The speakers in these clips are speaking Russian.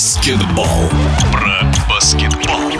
баскетбол. Про баскетбол.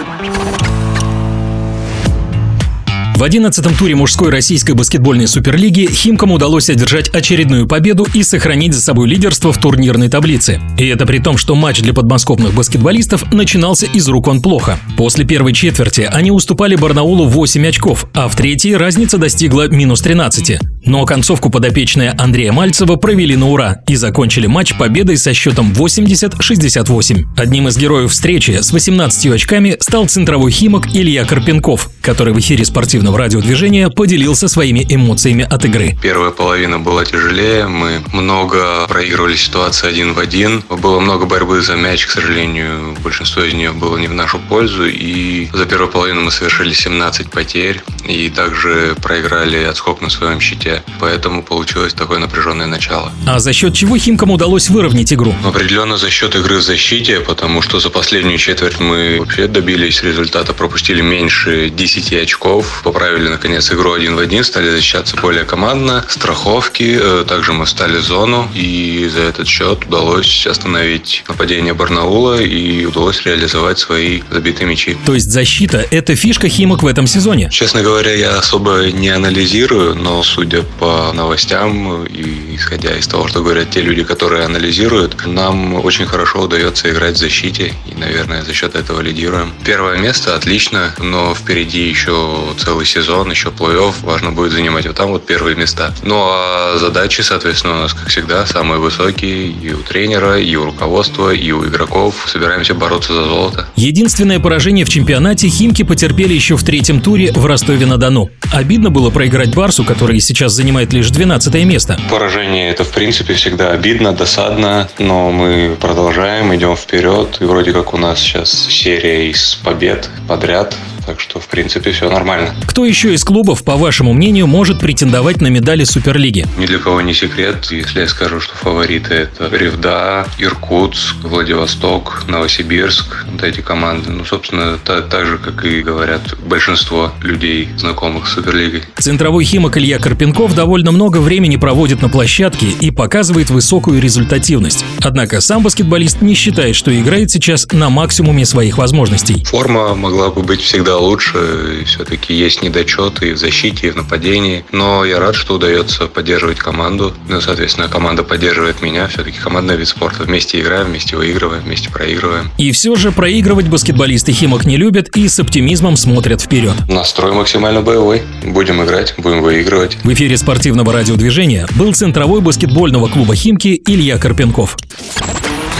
В 11-м туре мужской российской баскетбольной суперлиги Химкам удалось одержать очередную победу и сохранить за собой лидерство в турнирной таблице. И это при том, что матч для подмосковных баскетболистов начинался из рук он плохо. После первой четверти они уступали Барнаулу 8 очков, а в третьей разница достигла минус 13. Но концовку подопечные Андрея Мальцева провели на ура и закончили матч победой со счетом 80-68. Одним из героев встречи с 18 очками стал центровой химок Илья Карпенков, который в эфире спортивного радиодвижения поделился своими эмоциями от игры. Первая половина была тяжелее, мы много проигрывали ситуации один в один. Было много борьбы за мяч, к сожалению, большинство из нее было не в нашу пользу. И за первую половину мы совершили 17 потерь и также проиграли отскок на своем щите. Поэтому получилось такое напряженное начало. А за счет чего Химкам удалось выровнять игру? Определенно за счет игры в защите, потому что за последнюю четверть мы вообще добились результата, пропустили меньше 10 очков, поправили наконец игру один в один, стали защищаться более командно, страховки, э, также мы встали в зону, и за этот счет удалось остановить нападение Барнаула и удалось реализовать свои забитые мячи. То есть защита – это фишка Химок в этом сезоне? Честно говоря, я особо не анализирую, но судя по новостям и исходя из того, что говорят те люди, которые анализируют, нам очень хорошо удается играть в защите, и, наверное, за счет этого лидируем. Первое место отлично, но впереди еще целый сезон, еще плей-офф, важно будет занимать вот там вот первые места. Ну а задачи, соответственно, у нас, как всегда, самые высокие и у тренера, и у руководства, и у игроков. Собираемся бороться за золото. Единственное поражение в чемпионате Химки потерпели еще в третьем туре в Ростове-на-Дону. Обидно было проиграть Барсу, который сейчас занимает лишь 12 место. Поражение это, в принципе, всегда обидно, досадно, но мы продолжаем, идем вперед. И вроде как у нас сейчас серия из побед подряд так что, в принципе, все нормально. Кто еще из клубов, по вашему мнению, может претендовать на медали Суперлиги? Ни для кого не секрет, если я скажу, что фавориты это Ревда, Иркутск, Владивосток, Новосибирск, вот эти команды. Ну, собственно, так, так же, как и говорят большинство людей, знакомых с Суперлигой. Центровой химок Илья Карпенков довольно много времени проводит на площадке и показывает высокую результативность. Однако сам баскетболист не считает, что играет сейчас на максимуме своих возможностей. Форма могла бы быть всегда лучше. Все-таки есть недочеты и в защите, и в нападении. Но я рад, что удается поддерживать команду. Ну, соответственно, команда поддерживает меня. Все-таки командный вид спорта. Вместе играем, вместе выигрываем, вместе проигрываем. И все же проигрывать баскетболисты Химок не любят и с оптимизмом смотрят вперед. Настрой максимально боевой. Будем играть, будем выигрывать. В эфире спортивного радиодвижения был центровой баскетбольного клуба Химки Илья Карпенков.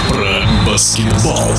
Про баскетбол.